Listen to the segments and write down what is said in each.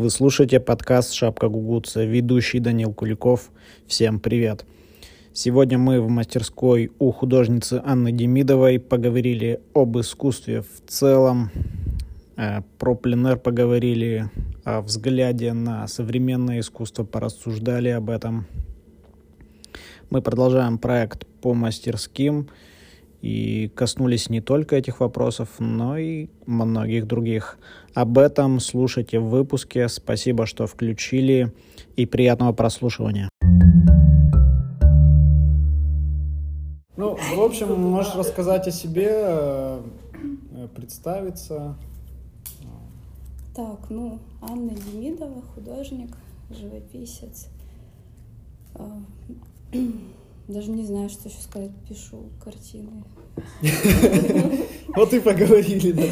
Вы слушаете подкаст «Шапка Гугуца», ведущий Данил Куликов. Всем привет! Сегодня мы в мастерской у художницы Анны Демидовой поговорили об искусстве в целом, э, про пленер поговорили, о взгляде на современное искусство, порассуждали об этом. Мы продолжаем проект по мастерским – и коснулись не только этих вопросов, но и многих других. Об этом слушайте в выпуске. Спасибо, что включили, и приятного прослушивания. Ну, в общем, можешь рассказать о себе, э, представиться. Так, ну, Анна Демидова, художник, живописец. Даже не знаю, что еще сказать. Пишу картины. Вот и поговорили, да?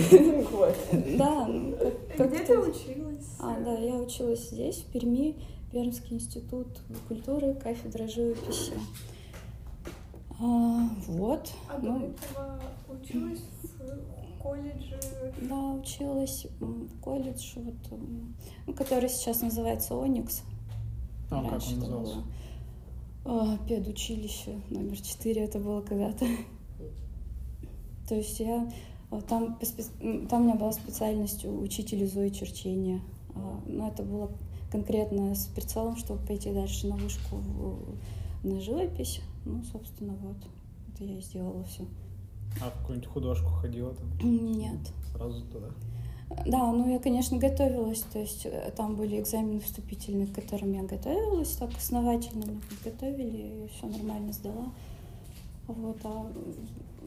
Да. Ну, Где ты училась? А, да, я училась здесь, в Перми, Пермский институт культуры, кафедра живописи. А, вот. А ну, до этого училась в колледже? Да, училась в колледж, вот, ну, который сейчас называется Оникс. А, как он назывался? А, педучилище номер четыре это было когда-то. То есть я а, там, там у меня была специальность учитель ИЗО и черчения. А, но это было конкретно с прицелом, чтобы пойти дальше на вышку в, на живопись. Ну, собственно, вот. Это я и сделала все. А в какую-нибудь художку ходила там? Нет. Сразу туда? Да, ну я, конечно, готовилась, то есть э, там были экзамены вступительные, к которым я готовилась, так основательно меня подготовили, и все нормально сдала. Вот, а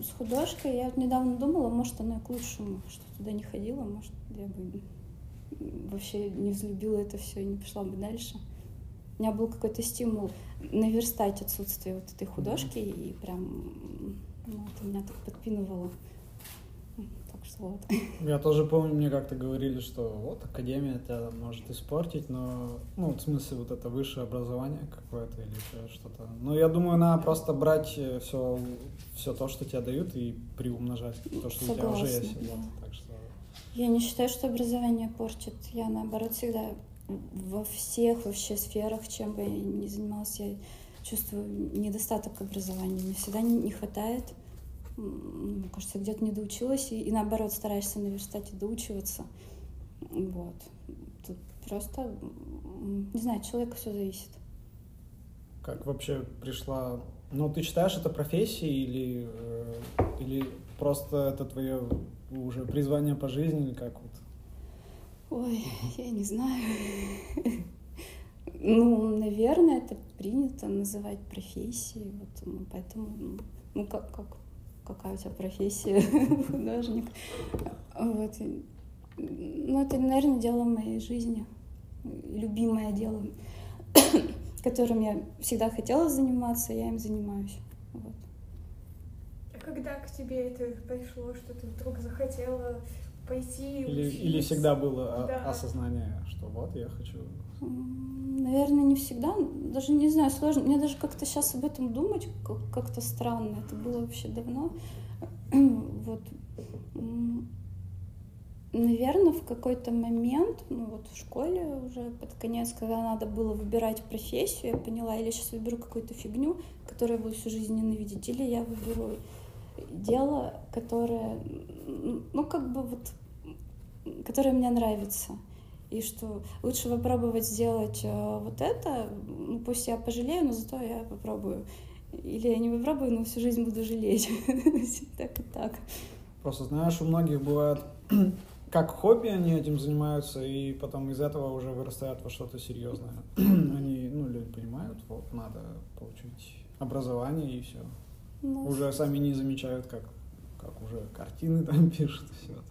с художкой я недавно думала, может, оно и к лучшему, что туда не ходила, может, я бы вообще не взлюбила это все и не пошла бы дальше. У меня был какой-то стимул наверстать отсутствие вот этой художки, и прям ну, это меня так подпинывало что вот. Я тоже помню, мне как-то говорили, что вот Академия тебя может испортить, но, ну, в смысле, вот это высшее образование какое-то или еще что-то. Но я думаю, надо просто брать все, э, все то, что тебе дают, и приумножать то, что Согласна, у тебя уже есть. Да. Вот, так что... Я не считаю, что образование портит. Я, наоборот, всегда во всех вообще сферах, чем бы я ни занималась, я чувствую недостаток образования. Мне всегда не хватает мне кажется, где-то не доучилась, и, и наоборот стараешься наверстать и доучиваться. Вот. Тут просто, не знаю, человека все зависит. Как вообще пришла... Ну, ты считаешь это профессией или, э, или просто это твое уже призвание по жизни или как вот? Ой, я не знаю. Ну, наверное, это принято называть профессией, вот, ну, поэтому, ну, как, как какая у тебя профессия, художник. Вот. Ну, это, наверное, дело моей жизни, любимое дело, которым я всегда хотела заниматься, я им занимаюсь. Вот. А когда к тебе это пришло, что ты вдруг захотела пойти или, или всегда было да. осознание, что вот я хочу Наверное, не всегда. Даже не знаю, сложно. Мне даже как-то сейчас об этом думать как-то странно. Это было вообще давно. вот. Наверное, в какой-то момент, ну вот в школе уже под конец, когда надо было выбирать профессию, я поняла, или сейчас выберу какую-то фигню, которую я буду всю жизнь ненавидеть, или я выберу дело, которое, ну как бы вот, которое мне нравится и что лучше попробовать сделать э, вот это, ну, пусть я пожалею, но зато я попробую. Или я не попробую, но всю жизнь буду жалеть. так и так. Просто знаешь, у многих бывает как хобби они этим занимаются, и потом из этого уже вырастают во что-то серьезное. они, ну, люди понимают, вот, надо получить образование и все. Ну, уже сами не замечают, как, как уже картины там пишут и все это.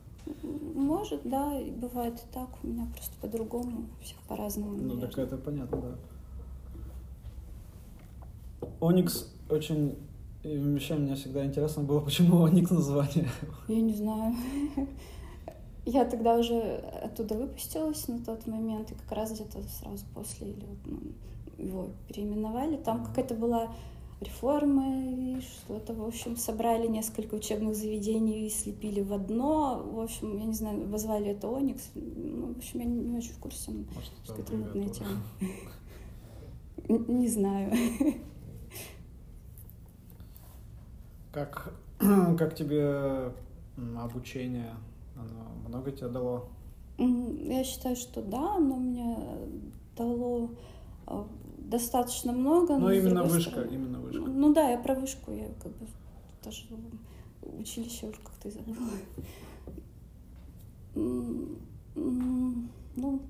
Может, да, и бывает и так. У меня просто по-другому, всех по-разному. Ну, так это понятно, да. Оникс очень... И вообще мне всегда интересно было, почему Оникс название. Я не знаю. Я тогда уже оттуда выпустилась на тот момент, и как раз где-то сразу после или вот, ну, его переименовали. Там какая-то была реформы, видишь, что-то, в общем, собрали несколько учебных заведений и слепили в одно. В общем, я не знаю, назвали это Оникс. Ну, в общем, я не, не очень в курсе. Может, что это аббревиатура. тема. Не знаю. Как, как тебе обучение? Оно много тебе дало? Я считаю, что да, оно мне дало а, достаточно много. Ну, но, с именно вышка, стороны- именно вышка. Ну да, я про вышку, я как бы даже училище уже как-то и забыла. Ну,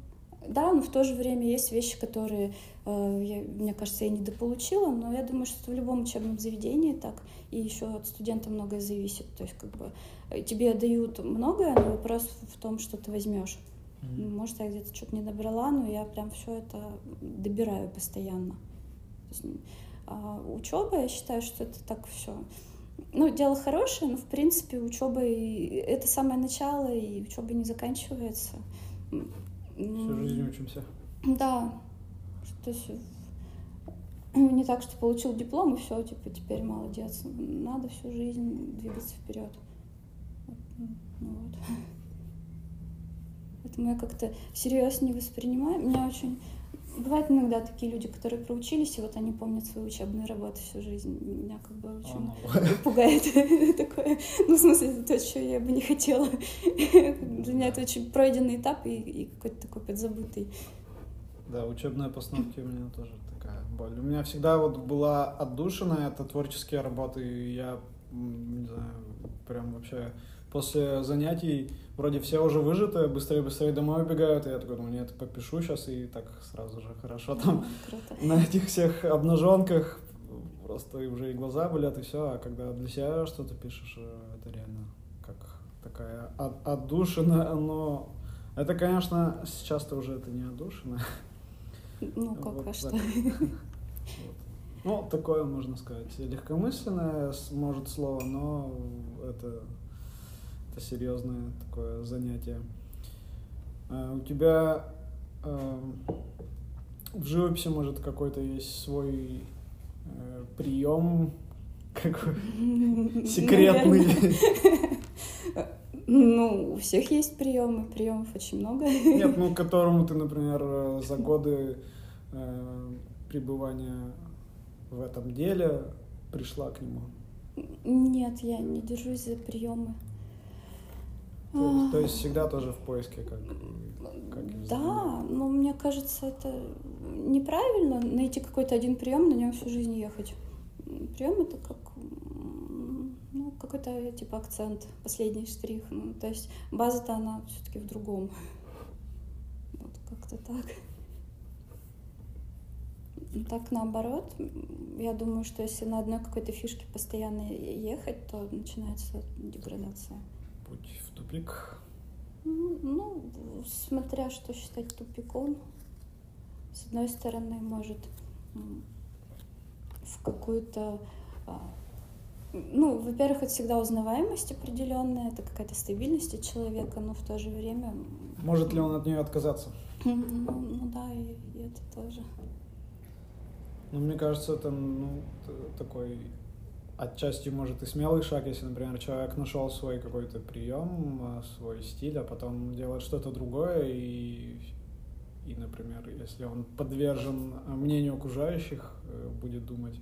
да, но в то же время есть вещи, которые, э, я- мне кажется, я недополучила, но я думаю, что в любом учебном заведении так, и еще от студента многое зависит. То есть, как бы, э, тебе дают многое, но вопрос в том, что ты возьмешь. Мгм. Может, я где-то что-то не добрала, но я прям все это добираю постоянно. Есть, а, учеба, я считаю, что это так все. Ну, дело хорошее, но в принципе учеба и это самое начало, и учеба не заканчивается. Всю жизнь учимся. Да. То есть не так, что получил диплом, и все, типа, теперь молодец. Надо всю жизнь двигаться вперед. Ну вот. Я как-то всерьез не воспринимаю. Меня очень... Бывают иногда такие люди, которые проучились, и вот они помнят свои учебные работы всю жизнь. Меня как бы очень пугает такое. Ну, в смысле, это то, что я бы не хотела. Для меня это очень пройденный этап и, какой-то такой подзабытый. Да, учебные постановки у меня тоже такая боль. У меня всегда вот была отдушина, это творческие работы, и я, не знаю, прям вообще после занятий вроде все уже выжаты, быстрее-быстрее домой убегают, и я такой думаю, нет, попишу сейчас, и так сразу же хорошо там Круто. на этих всех обнаженках просто уже и глаза болят, и все, а когда для себя что-то пишешь, э, это реально как такая от- отдушина, но это, конечно, сейчас-то уже это не отдушина. Ну, как, Вот а что? так. Вот. Ну, такое, можно сказать, легкомысленное, может, слово, но это, это серьезное такое занятие. А У тебя эм, в живописи, может, какой-то есть свой э, прием, какой секретный. Ну, у всех есть приемы, приемов очень много. Нет, ну, которому ты, например, за годы э, пребывания в этом деле пришла к нему. Нет, я не держусь за приемы. То есть, то есть всегда тоже в поиске, как, как Да, но мне кажется, это неправильно найти какой-то один прием, на нем всю жизнь ехать. Прием это как ну, какой-то типа акцент, последний штрих. Ну, то есть база-то она все-таки в другом. Вот как-то так. Так наоборот, я думаю, что если на одной какой-то фишке постоянно ехать, то начинается деградация. Путь в тупик. Ну, ну, смотря что считать тупиком. С одной стороны, может в какую-то... а, Ну, во-первых, это всегда узнаваемость определенная, это какая-то стабильность от человека, но в то же время... Может ли он от нее отказаться? Ну, ну да, и, и это тоже. Ну, мне кажется, это ну, такой отчасти, может, и смелый шаг, если, например, человек нашел свой какой-то прием, а, свой стиль, а потом делает что-то другое, и, и, например, если он подвержен мнению окружающих, э, будет думать,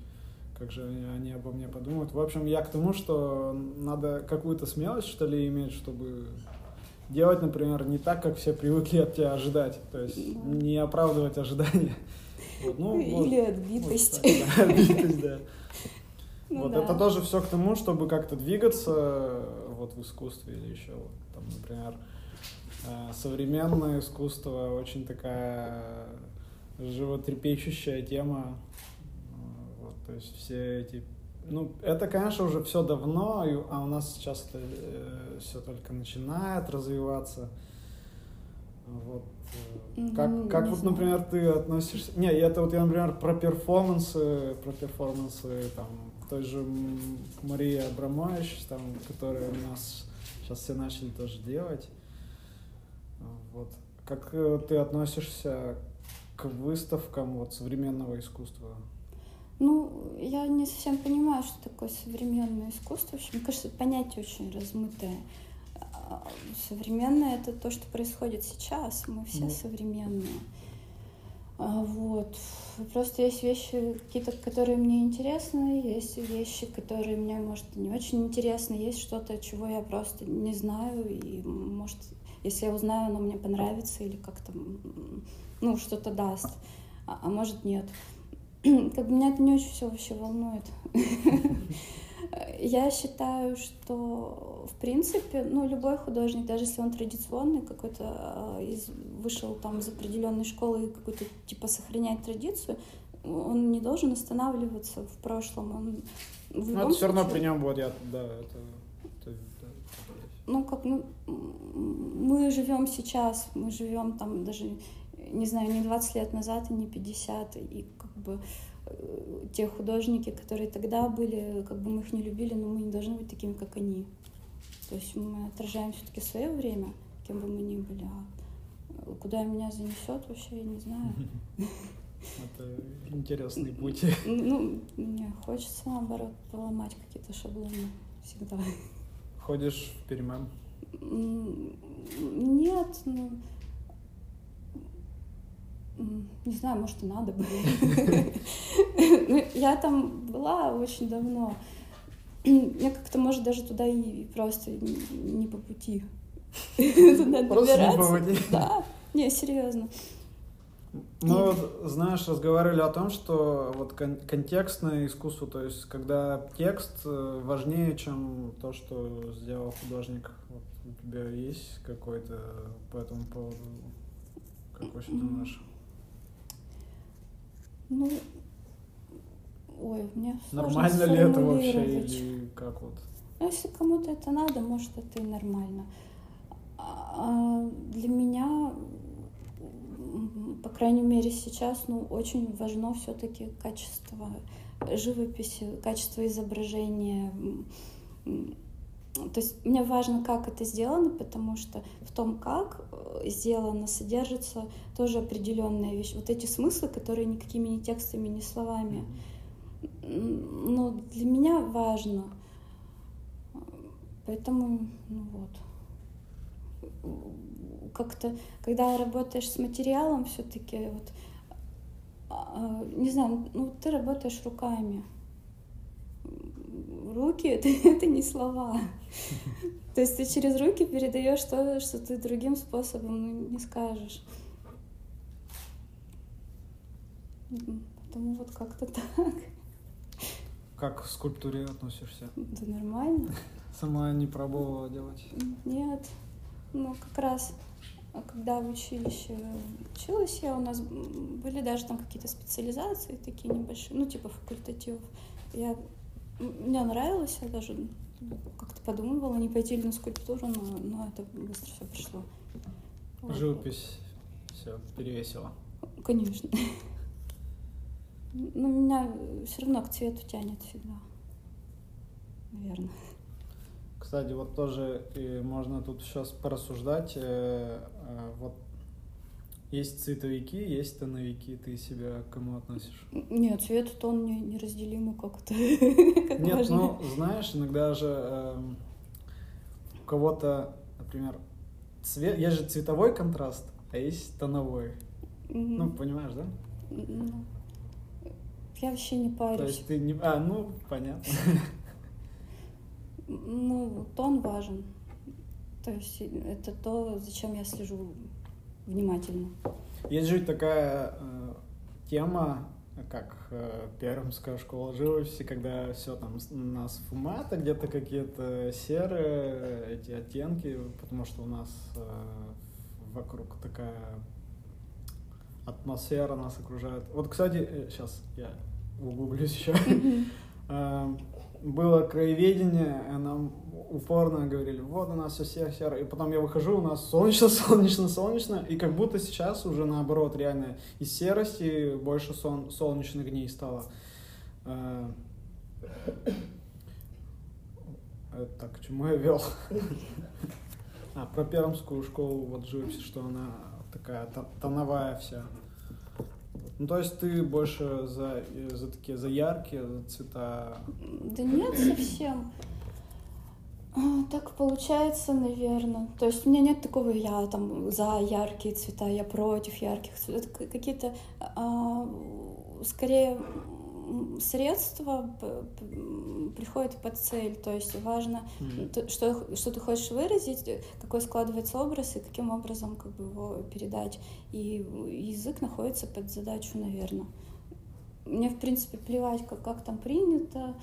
как же они, они обо мне подумают. В общем, я к тому, что надо какую-то смелость, что ли, иметь, чтобы делать, например, не так, как все привыкли от тебя ожидать, то есть не оправдывать ожидания. Вот, ну, может, Или отбитость. вот так, да, отбитость, да. Ну Вот да. это тоже все к тому, чтобы как-то двигаться э, вот в искусстве или еще, вот, там, например, э, современное искусство очень такая животрепещущая тема. Э, Вот, то есть все эти... Ну, это, конечно, уже все давно, а у нас сейчас это все только начинает развиваться. Вот. э, Мгм, Как, как вот, например, ты относишься... Не, это вот я, например, про перформансы, про перформансы, там, той же Мария Абрамович, там, которая у нас сейчас все начали тоже делать. Вот. Как э, ты относишься к выставкам вот, современного искусства? Ну, я не совсем понимаю, что такое современное искусство. В общем, мне кажется, понятие очень размытое. А, Современное — это то, что происходит сейчас. Мы все Ну. современные. А, Вот. Просто есть вещи какие-то, которые мне интересны, есть вещи, которые мне, может, не очень интересны, есть что-то, чего я просто не знаю, и, может, если я узнаю, оно мне понравится или как-то, ну, что-то даст, а, а может, нет. Как бы меня это не очень все вообще волнует. Я считаю, что в принципе, ну, любой художник, даже если он традиционный какой-то, а, из, вышел там из определенной школы и какой-то типа сохранять традицию, он не должен останавливаться в прошлом. Он в Ну, это все равно при нем вот я, да, это, это- да, ну, как ну, мы живем сейчас, мы живем там даже, не знаю, не 20 лет назад и не 50, и как бы э, те художники, которые тогда были, как бы мы их не любили, но мы не должны быть такими, как они. То есть мы отражаем все-таки свое время, кем бы мы ни были, а э, куда меня занесет, вообще я не знаю. это интересный путь. Ну, мне хочется, наоборот, поломать какие-то шаблоны всегда. Ходишь в перемен? М, Нет, ну... м, Не знаю, может, и надо бы. Ну, Я там была очень давно. Мне как-то, может, даже туда и просто не по пути. Туда добираться. Да, не, серьезно. Ну, вот, знаешь, разговаривали о том, что вот кон- контекстное искусство, то есть когда текст э, важнее, чем то, что сделал художник. Вот у тебя есть какой-то по этому поводу, как вообще думаешь? Ну, ой, мне Нормально ли это вообще или как вот? Ну, если кому-то это надо, может, это и нормально. А для меня, по крайней мере, сейчас, ну, очень важно все-таки качество живописи, качество изображения. То есть мне важно, как это сделано, потому что в том, как э, сделано, содержится тоже определенная вещь. Вот эти смыслы, которые никакими не текстами, ни словами. М, Ну, для меня важно. Поэтому, ну вот. Как-то, когда работаешь с материалом, все-таки вот, а, не знаю, ну ты работаешь руками. Руки это, это не слова. То есть ты через руки передаешь то, что ты другим способом ну, не скажешь. Потому вот как-то так. Как к скульптуре относишься? Да нормально. Сама не пробовала делать? Нет. Ну, как раз, а когда в училище училась я, у нас были даже там какие-то специализации такие небольшие, ну, типа факультативов. Я, мне нравилось, я даже как-то подумывала, не пойти ли на скульптуру, но, но это быстро все пришло. Вот. Живопись все перевесила. Конечно. Но меня все равно к цвету тянет всегда. Наверное. Кстати, вот тоже можно тут сейчас порассуждать. э, э, Вот есть цветовики, есть тоновики. Ты себя к кому относишь? Нет, цвет и тон не, неразделимы как-то. как Нет, ну, знаешь, иногда же эм, у кого-то, например, цвет, есть же цветовой контраст, а есть тоновой. Ну, понимаешь, да? Ну, Я вообще не То парюсь. есть ты не... А, ну, понятно. Ну, тон важен. То есть это то, зачем я слежу внимательно. Есть же такая э, тема, как э, Пермская школа живописи, когда все там у нас фумата, где-то какие-то серые э, эти оттенки, потому что у нас э, вокруг такая атмосфера нас окружает. Вот, кстати, сейчас я углублюсь еще. Э, Было краеведение, нам упорно говорили, вот у нас все серо, серо. И потом я выхожу, у нас солнечно, солнечно, солнечно. И как будто сейчас уже наоборот, реально из серости больше сон- солнечных дней стало. Э, э, Так, к чему я вел? А, про пермскую школу вот живописи, что она такая то- тоновая вся. Ну, то есть ты больше за, за такие, за яркие за цвета? Да нет, совсем. А, Так получается, наверное. То есть у меня нет такого я там за яркие цвета, я против ярких цветов. Это какие-то а, скорее средства приходят под цель. То есть важно, М. т- что, что ты хочешь выразить, какой складывается образ и каким образом как бы его передать. И язык находится под задачу, наверное. Мне, в принципе, плевать, как, как там принято.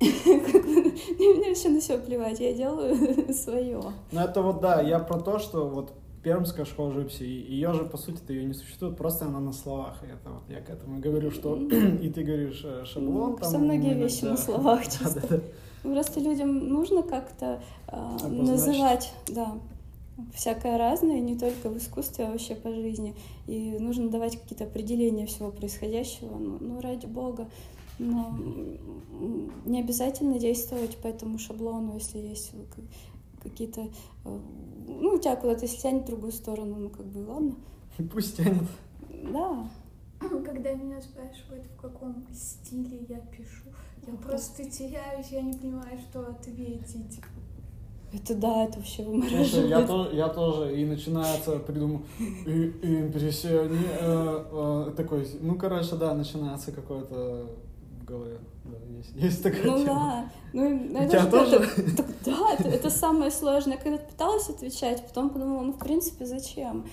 Мне вообще на все плевать, я делаю свое. Ну, это вот, да, я про то, что вот пермская школа живописи, ее же, по сути-то, ее не существует, просто она на словах. И это вот я к этому говорю, что и ты говоришь э, шаблон. там, Со многие ну, вещи да. на словах Да, чисто. да, да. Просто людям нужно как-то а, называть, да, всякое разное, не только в искусстве, а вообще по жизни. И нужно давать какие-то определения всего происходящего, ну, ну, ради бога. Но м, не обязательно действовать по этому шаблону, если есть какие-то... э, Ну, у тебя куда-то если тянет в другую сторону, ну, как бы, ладно. Пусть тянет. Да, Когда меня спрашивают, в каком стиле я пишу, я просто теряюсь, я не понимаю, что ответить. это да, это вообще Слушай, я, вымораживает. тоже, я тоже, и начинается, придумал, и, импрессиони... э, э, такой, ну, короче, да, начинается какое-то в голове, да, есть, есть такая Ну тема. да, ну ну, У это тебя же- тоже? это- так да, это, это самое сложное. Я когда пыталась отвечать, потом подумала, ну в принципе зачем?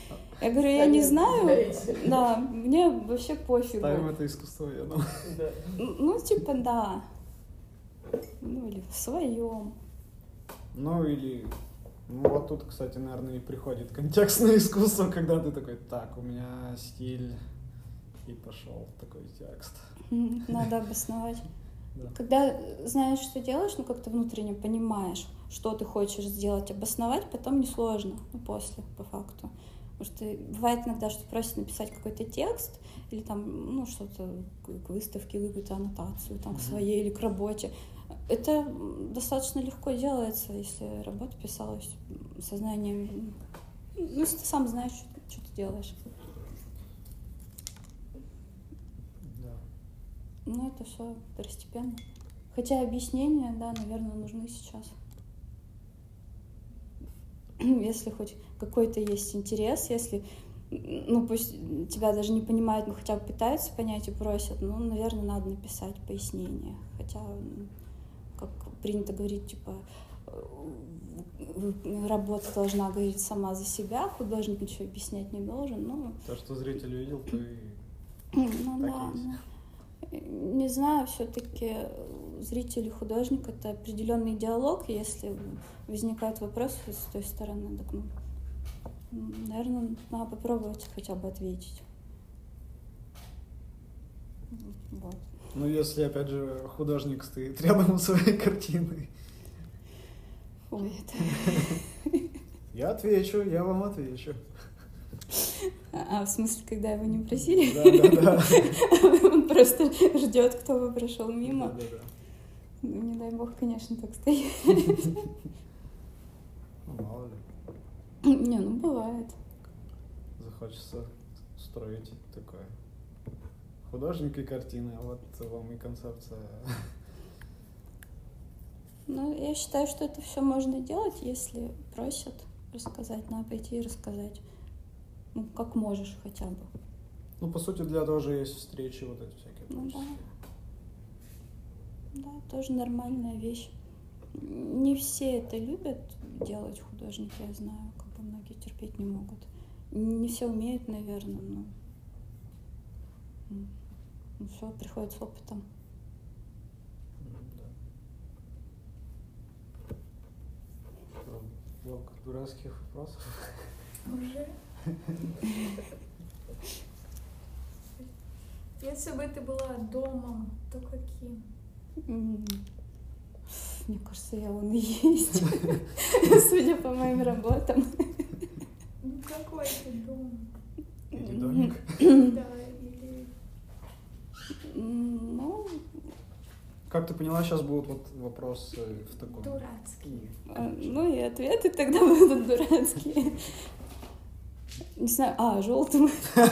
Я говорю, я не знаю, да, мне вообще пофигу. Ставим это искусство, я думаю. Ну, ну, типа да, ну или в своем. Ну, или... Ну, вот тут, кстати, наверное, и приходит контекстное искусство, когда ты такой, так, у меня стиль, и пошел такой текст. Надо обосновать. Да. Когда знаешь, что делаешь, ну как-то внутренне понимаешь, что ты хочешь сделать, обосновать потом несложно, ну после, по факту. Потому что бывает иногда, что просят написать какой-то текст или там, ну, что-то к выставке, какую-то аннотацию, там, к своей или к работе. Это достаточно легко делается, если работа писалась сознанием. Ну, если ты сам знаешь, что ты делаешь. Да. Ну, это все второстепенно. Хотя объяснения, да, наверное, нужны сейчас. Если хоть какой-то есть интерес, если, ну, пусть тебя даже не понимают, но хотя бы пытаются понять и просят, ну, наверное, надо написать пояснение. Хотя, м, как принято говорить, типа, э, работа должна говорить сама за себя, художник ничего объяснять не должен, ну, То, что зритель увидел, то и... ну Так да, и есть. ну, не знаю, все-таки зритель и художник это определенный диалог. Если возникают вопросы с той стороны, так, ну, наверное, надо попробовать хотя бы ответить. Вот. Ну, если, опять же, художник стоит рядом со своей картиной. Ой, это... Я отвечу, я вам отвечу. А, в смысле, когда его не просили? Да-да-да. Он просто ждет, кто бы прошел мимо. Да-да-да. Ну, не дай бог, конечно, так стоит. Ну, мало ли. Не, ну бывает. Захочется строить такое. Художник и картины, а вот вам и концепция. Ну, я считаю, что это все можно делать, если просят рассказать, надо пойти и рассказать. Ну, как можешь хотя бы. Ну, по сути, для того же есть встречи вот эти всякие. Ну да. Да, тоже нормальная вещь. Не все это любят делать художники, я знаю, как бы многие терпеть не могут. Не все умеют, наверное, но ну, все приходит с опытом. Да. Блок дурацких вопросов. Уже? Если бы ты была домом, то каким? Мне кажется, я он и есть, судя по моим работам. Ну какой ты дом? Или домик. Да, или... Ну, Как ты поняла, сейчас будут вот вопросы в таком. Дурацкий. а, ну и ответы тогда будут дурацкие. Не знаю, а, желтым.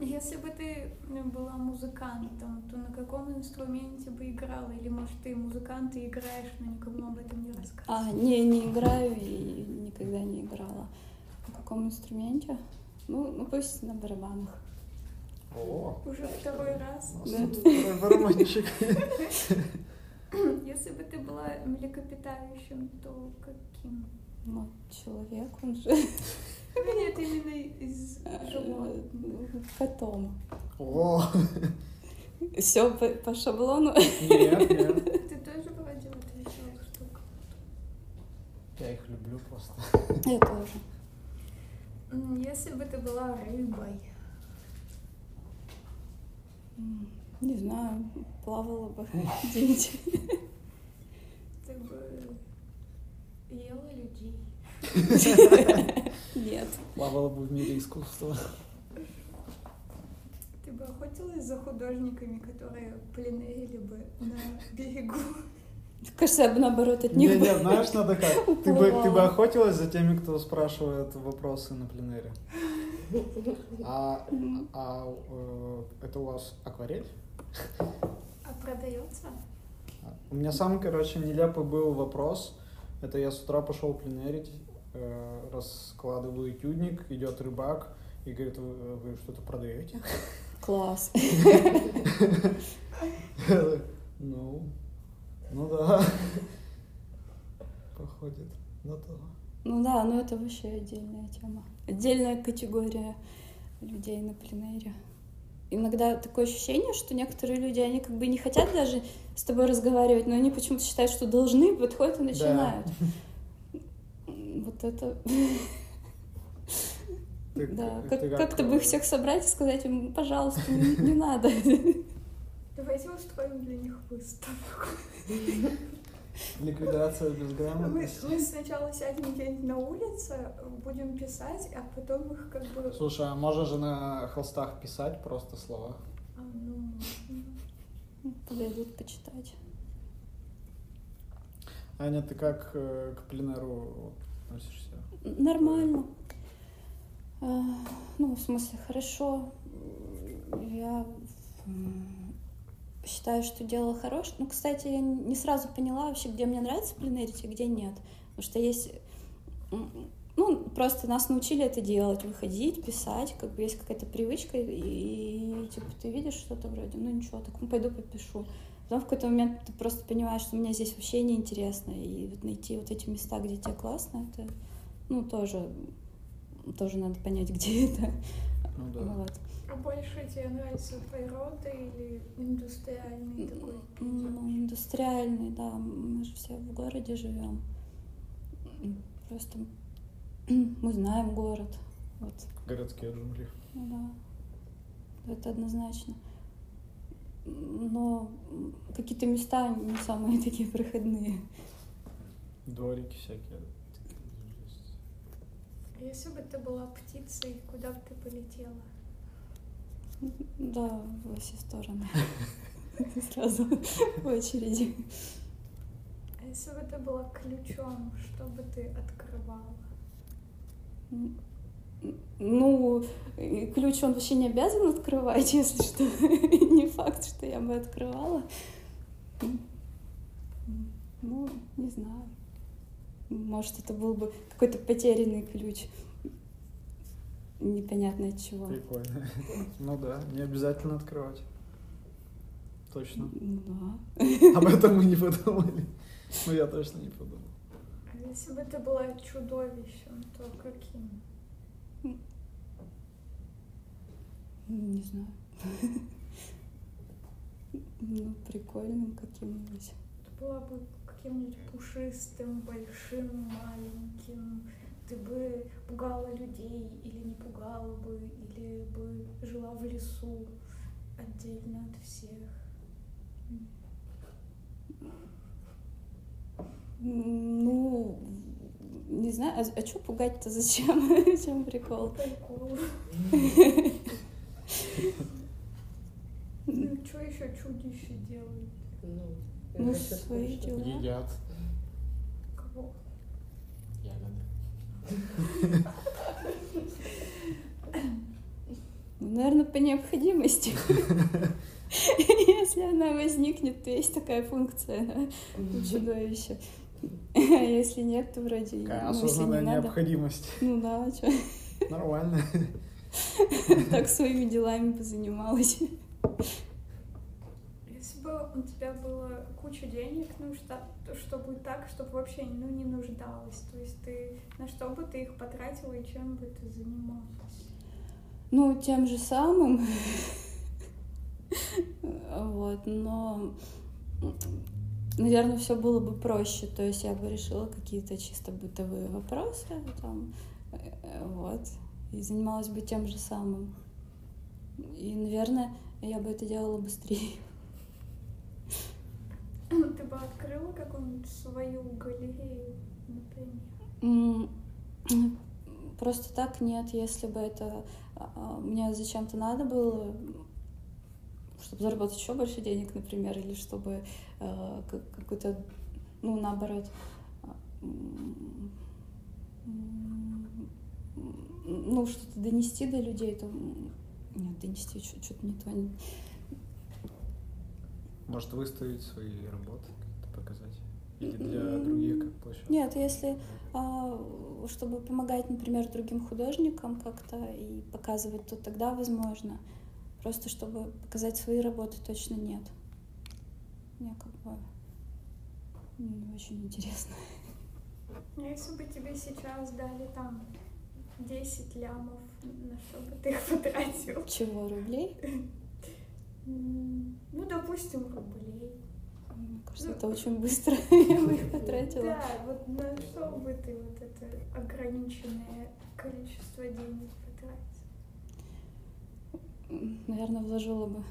Если бы ты ну, была музыкантом, то на каком инструменте бы играла? Или, может, ты музыкант и играешь, но никому об этом не рассказываешь? А, не, не играю и никогда не играла. На каком инструменте? Ну, ну пусть на барабанах. О, Уже второй раз. Ну, да. Барабанщик. Если бы ты была млекопитающим, то каким? Ну, человек, он же Нет, именно из животных. э, котом. О, Все по, по шаблону. нет, нет. Ты тоже вроде отвечал, что Я их люблю просто. Я тоже. Если бы ты была рыбой, Не знаю, плавала бы где-нибудь. ты бы ела людей. Нет. Плавала бы в мире искусства. Ты бы охотилась за художниками, которые пленерили бы на берегу. Кажется, я бы наоборот от них Не, бы не, знаешь, надо как? Ты бы, ты бы охотилась за теми, кто спрашивает вопросы на пленэре. А, а э, это у вас акварель? А продается? У меня самый, короче, нелепый был вопрос. Это я с утра пошел пленерить, э, раскладываю этюдник, идет рыбак и говорит, вы, э, вы что-то продаете? Класс. Ну, ну да. Походит на то. Ну да, но это вообще отдельная тема. Отдельная категория людей на пленэре. Иногда такое ощущение, что некоторые люди, они как бы не хотят даже с тобой разговаривать, но они почему-то считают, что должны, подходят и начинают. Вот это... Ты- Да, ты как- как-то бы их всех собрать и сказать им, пожалуйста, не не надо. Давайте устроим для них выставку. Ликвидация Мы, безграмотности. мы сначала сядем где-нибудь на улице, будем писать, а потом их как бы... Слушай, а можно же на холстах писать просто слова? А, ну. Подойдут почитать. Аня, ты как э, к пленеру относишься? Нормально. А, Ну, в смысле, хорошо. Я считаю, что дело хорошее. Ну, кстати, я не сразу поняла вообще, где мне нравится пленерить, а где нет. Потому что есть... Ну, просто нас научили это делать, выходить, писать, как бы есть какая-то привычка, и, и, типа ты видишь что-то вроде, ну ничего, так ну, пойду попишу. Потом в какой-то момент ты просто понимаешь, что мне здесь вообще неинтересно, и вот найти вот эти места, где тебе классно, это, ну, тоже, тоже надо понять, где это. Ну да. Вот. А больше тебе нравится природа или индустриальный такой? Ну, индустриальный, да, мы же все в городе живем. Просто мы знаем город, вот, Городские джунгли. да, это однозначно. Но какие-то места не самые такие проходные. Дворики всякие. Если бы ты была птицей, куда бы ты полетела? Да, во все стороны. Сразу в очереди. А если бы ты была ключом, что бы ты открывала? Ну, ключ он вообще не обязан открывать, если что. Не факт, что я бы открывала. Ну, не знаю. Может, это был бы какой-то потерянный ключ. Непонятно от чего. Прикольно. Ну да, не обязательно открывать. Точно. Ну да. Об этом мы не подумали. Ну я точно не подумал. А если бы ты была чудовищем, то каким? Не знаю. Ну, прикольным каким-нибудь. Ты была бы каким-нибудь пушистым, большим, маленьким. Ты бы пугала людей или не пугала бы, или бы жила в лесу отдельно от всех. Ну, не знаю, а, а что пугать-то зачем? В чем прикол? Прикол. Ну, что еще чудище делают? Ну, Ну, свои дела. Едят. Кого? Ягоды. Ну, наверное, по необходимости. Если она возникнет, то есть такая функция у чудовища. А если нет, то вроде... Какая ну, осознанная необходимость. Ну да, что, Нормально. так своими делами позанималась. Бы у тебя было куча денег, ну, что, чтобы так, чтобы вообще ну, не нуждалась, то есть ты на что бы ты их потратила и чем бы ты занималась? Ну, тем же самым. Вот, но, наверное, все было бы проще. То есть я бы решила какие-то чисто бытовые вопросы, там, вот, и занималась бы тем же самым. И, наверное, я бы это делала быстрее. Ты бы открыла какую-нибудь свою галерею, например? М, Просто так нет, если бы это а, а, мне зачем-то надо было, чтобы заработать еще больше денег, например, или чтобы э, как- какой-то, ну, наоборот, ну, что-то донести до людей, то нет, донести что-то не то. Может выставить свои работы, как-то показать? Или для других как площадка? Нет, если а, чтобы помогать, например, другим художникам как-то и показывать, то тогда возможно. Просто чтобы показать свои работы точно нет. Мне как бы не очень интересно. А если бы тебе сейчас дали там 10 лямов, на что бы ты их потратил? Чего, рублей? Ну, допустим, рублей. Мне кажется, это очень быстро я бы их потратила. Да, вот на что бы ты вот это ограниченное количество денег потратил? Наверное, вложила бы.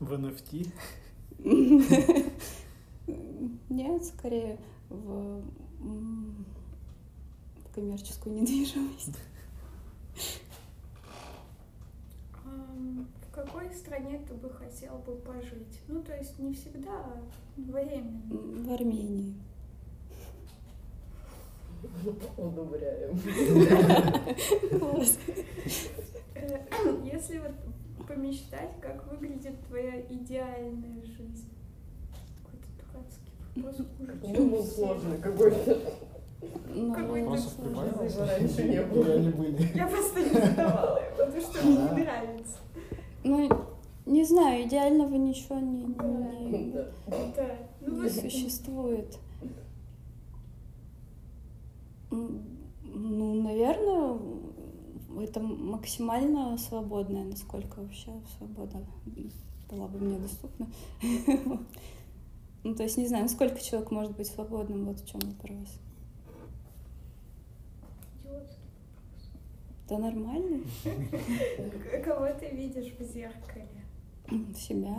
В NFT? Нет, скорее в коммерческую недвижимость. В какой стране ты бы хотел бы пожить? Ну, то есть не всегда, а временно. В Армении. Удобряем. Э, Если вот помечтать, как выглядит твоя идеальная жизнь. Какой-то дурацкий вопрос. Ну, все. сложный какой-то. Ну, Вопросов прибавилось? Раньше не было. Или они были? Я просто не задавала его, потому что мне не нравится. Ну, не знаю, идеального ничего не, не- Да. Ну, не вот существует. Ну, наверное, это максимально свободная, насколько вообще свобода была бы мне доступна. Ну, то есть, не знаю, сколько человек может быть свободным, вот в чем вопрос. Да нормально. Кого ты видишь в зеркале? Себя.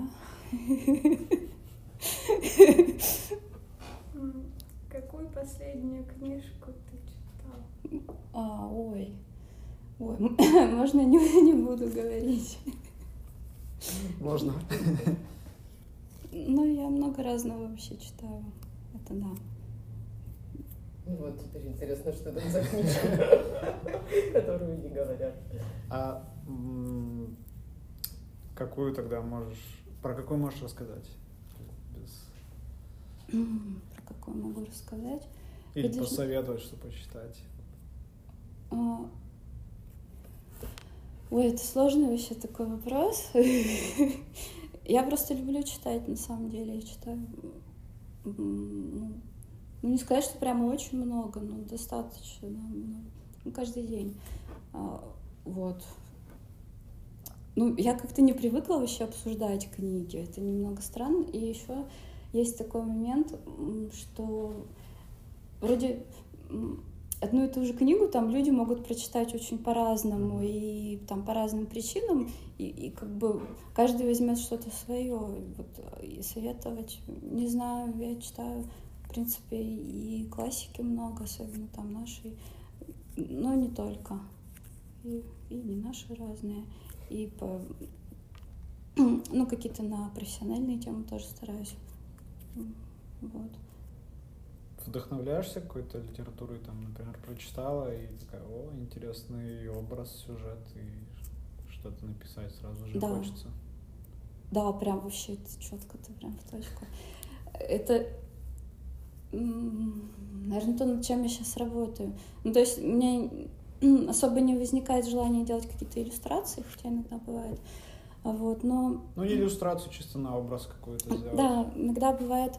Какую последнюю книжку ты читал? А, ой. Ой, можно не, не буду говорить. Можно. Ну, я много разного вообще читаю. Это да. Ну вот теперь интересно, что это за книжка, которую не говорят. А какую тогда можешь... Про какую можешь рассказать? Без- Про какой могу рассказать? Или посоветовать, что почитать? А, Ой, это сложный вообще такой вопрос. Я просто люблю читать, на самом деле. Я читаю, м, ну, не сказать, что прямо очень много, но достаточно. ну, каждый день. А, Вот. Ну, я как-то не привыкла вообще обсуждать книги. Это немного странно. И еще есть такой момент, что вроде одну и ту же книгу там люди могут прочитать очень по-разному и там по разным причинам, и, и как бы каждый возьмет что-то свое. Вот, и советовать, не знаю, я читаю, в принципе, и классики много, особенно там нашей, но не только. И, и не наши разные. И по ну, какие-то на профессиональные темы тоже стараюсь. Вот. Вдохновляешься какой-то литературой, там, например, прочитала и такая, о, интересный образ, сюжет, и что-то написать сразу же Да. хочется. Да, прям вообще это четко, ты прям в точку. Это, наверное, то, над чем я сейчас работаю. Ну, то есть у меня особо не возникает желания делать какие-то иллюстрации, хотя иногда бывает. А Вот, но Ну, не иллюстрацию, чисто на образ какой-то сделать. да, иногда бывает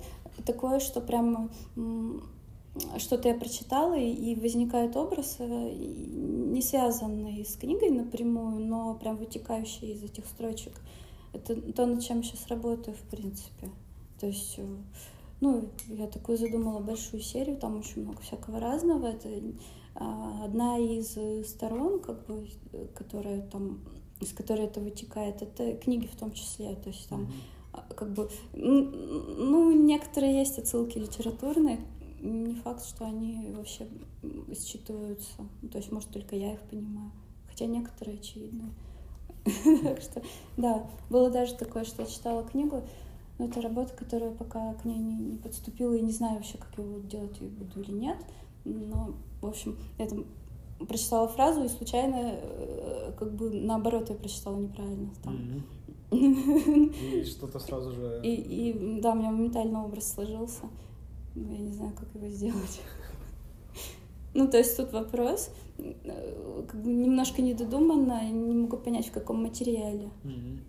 такое, что прям что-то я прочитала, и, возникает образ, не связанный с книгой напрямую, но прям вытекающий из этих строчек. Это то, над чем сейчас работаю, в принципе. То есть, э, ну, я такую задумала большую серию, там очень много всякого разного. Это а, одна из э, сторон, как бы, которая там, из которой это вытекает, это книги в том числе. То есть там а, как бы, ну, некоторые есть отсылки литературные, не факт, что они вообще считываются. То есть, может, только я их понимаю. Хотя некоторые очевидны. Так что, да, было даже такое, что я читала книгу, но это работа, которая пока к ней не, не подступила, и не знаю вообще, как я его делать и буду или нет. Но, в общем, я там прочитала фразу, и случайно, э, как бы, наоборот, я прочитала неправильно. Там. Мгм. И что-то сразу же... И, и да, у меня моментально образ сложился. Но я не знаю, как его сделать. Ну, то есть тут вопрос, э, как бы немножко недодуманно, не могу понять, в каком материале. Мгм.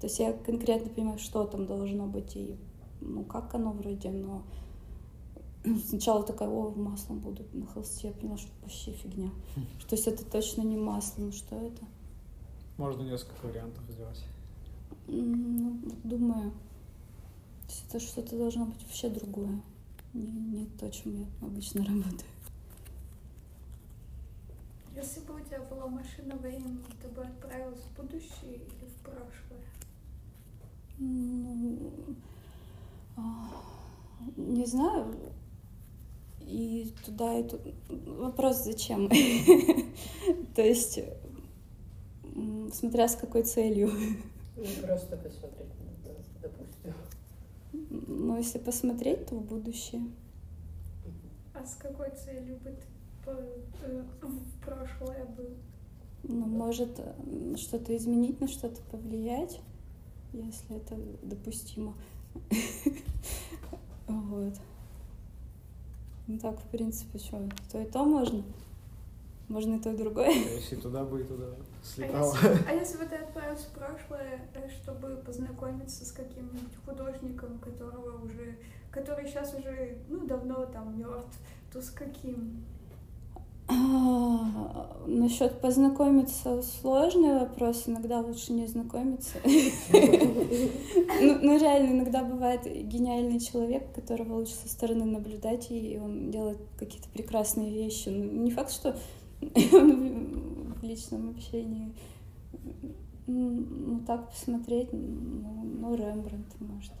То есть я конкретно понимаю, что там должно быть и ну как оно вроде, но сначала такая, о, маслом буду на холсте, я поняла, что вообще фигня. То есть это точно не масло, ну что это? Можно несколько вариантов сделать. Ну, думаю, то есть это что-то должно быть вообще другое. Не, не то, чем я обычно работаю. Если бы у тебя была машина времени, ты бы отправилась в будущее или в прошлое? Ну, не знаю. И туда, и туда. Вопрос зачем? То есть, смотря с какой целью. Ну, просто посмотреть, допустим. Но если посмотреть, то в будущее. А с какой целью бы ты э, в прошлое был? Ну, может э, что-то изменить, на что-то повлиять, если это допустимо. Вот. Ну так, в принципе, что, то и то можно. Можно и то, и другое. А Если туда бы и туда А слетал. если, а если бы ты отправился в прошлое, э, чтобы познакомиться с каким-нибудь художником, которого уже, который сейчас уже, ну, давно там мертв, то с каким? А, Насчет познакомиться сложный вопрос, иногда лучше не знакомиться. Ну, ну, реально, иногда бывает гениальный человек, которого лучше со стороны наблюдать, и он делает какие-то прекрасные вещи. Ну, не факт, что он в личном общении. Ну, так посмотреть, ну, ну, Рембрандт, может.